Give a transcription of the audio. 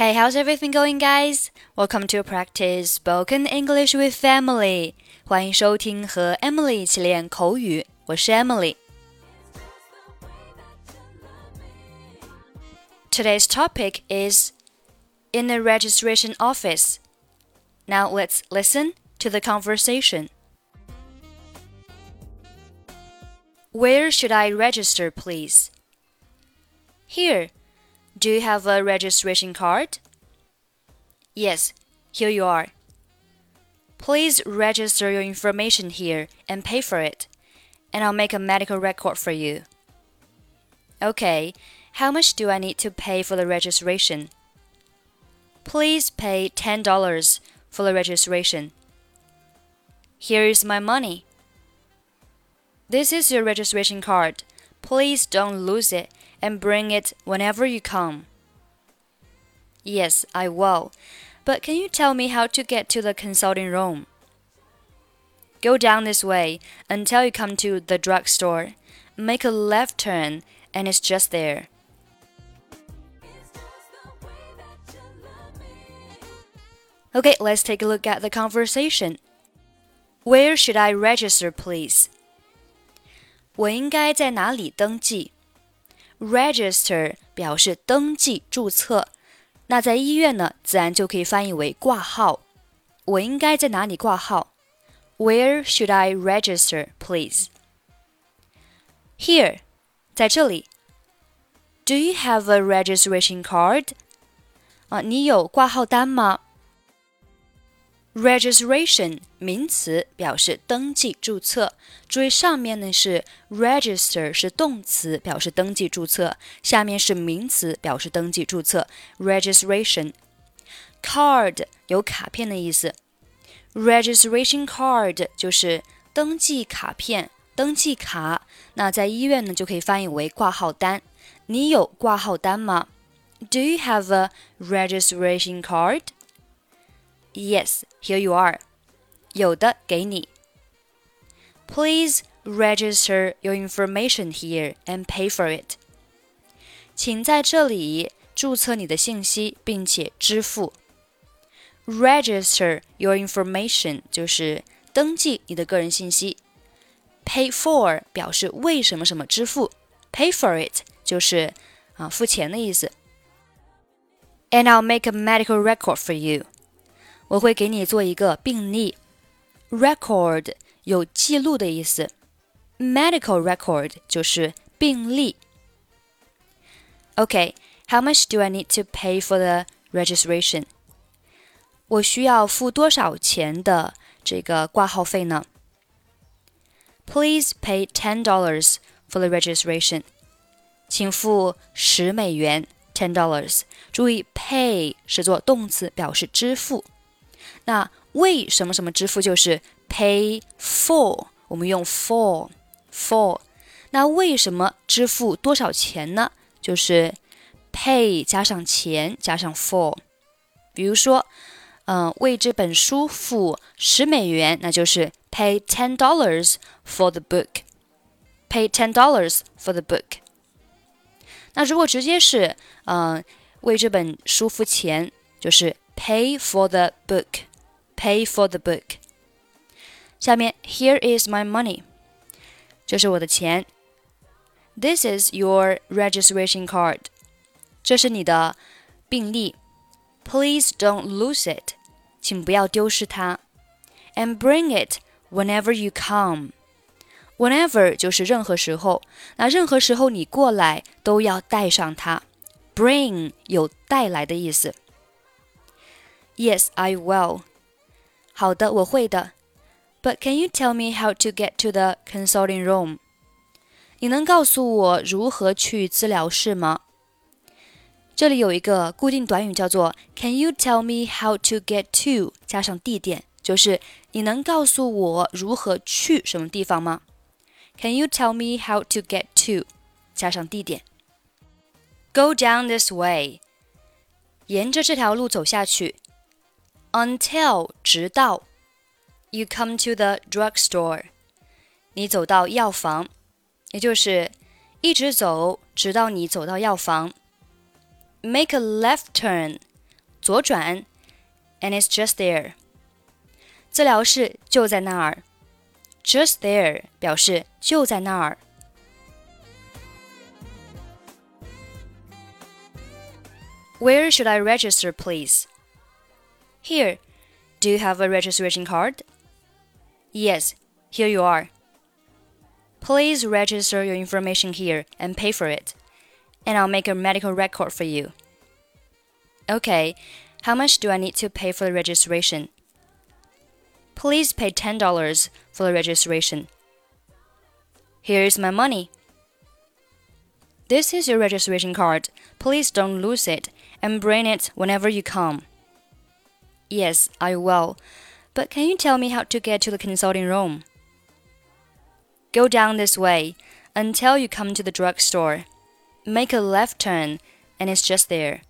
Hey, how's everything going, guys? Welcome to practice spoken English with Emily. 欢迎收听和 Emily 一起练口语，我是 Emily。Today's topic is in a registration office. Now let's listen to the conversation. Where should I register, please? Here. Do you have a registration card? Yes, here you are. Please register your information here and pay for it, and I'll make a medical record for you. Okay, how much do I need to pay for the registration? Please pay $10 for the registration. Here is my money. This is your registration card. Please don't lose it and bring it whenever you come. Yes, I will. But can you tell me how to get to the consulting room? Go down this way until you come to the drugstore. Make a left turn, and it's just there. Okay, let's take a look at the conversation. Where should I register, please? 我应该在哪里登记 ？Register 表示登记、注册，那在医院呢，自然就可以翻译为挂号。我应该在哪里挂号？Where should I register, please? Here，在这里。Do you have a registration card？啊，你有挂号单吗 ？Registration 名词表示登记注册，注意上面呢是 register 是动词表示登记注册，下面是名词表示登记注册。Registration card 有卡片的意思，registration card 就是登记卡片、登记卡。那在医院呢就可以翻译为挂号单。你有挂号单吗？Do you have a registration card？card？Yes, here you are. 有的给你。Please register your information here and pay for it. 请在这里注册你的信息，并且支付。Register your information 就是登记你的个人信息。Pay for 表示为什么什么支付，Pay for it 就是啊付钱的意思。And I'll make a medical record for you. 我会给你做一个病历，record 有记录的意思，medical record 就是病历。Okay, how much do I need to pay for the registration? 我需要付多少钱的这个挂号费呢？Please pay ten dollars for the registration. 请付十美元，ten dollars。注意，pay 是做动词，表示支付。 那为什么什么支付就是 pay for，我们用 for for。那为什么支付多少钱呢？就是 pay 加上钱加上 for。比如说，嗯，为这本书付十美元，那就是 pay ten dollars for the book。pay ten dollars for the book。那如果直接是嗯为这本书付钱，就是 pay for the book。pay for the book。下面，Here is my money，这是我的钱。This is your registration card，这是你的病历。Please don't lose it，请不要丢失它。And bring it whenever you come。Whenever 就是任何时候，那任何时候你过来都要带上它。Bring 有带来的意思。 Yes, I will. 好的，我会的。But can you tell me how to get to the consulting room？你能告诉我如何去治疗室吗？这里有一个固定短语叫做 Can you tell me how to get to？加上地点，就是你能告诉我如何去什么地方吗？Can you tell me how to get to？加上地点。Go down this way，沿着这条路走下去。 until 直到 you come to the drugstore，你走到药房，也就是一直走，直到你走到药房。Make a left turn 左转，and it's just there。治疗室就在那儿，just there 表示就在那儿。Where should I register, please? Here. Do you have a registration card? Yes, here you are. Please register your information here and pay for it, and I'll make a medical record for you. Okay, how much do I need to pay for the registration? Please pay $10 for the registration. Here is my money. This is your registration card. Please don't lose it and bring it whenever you come. Yes, I will. But can you tell me how to get to the consulting room? Go down this way until you come to the drugstore. Make a left turn, and it's just there.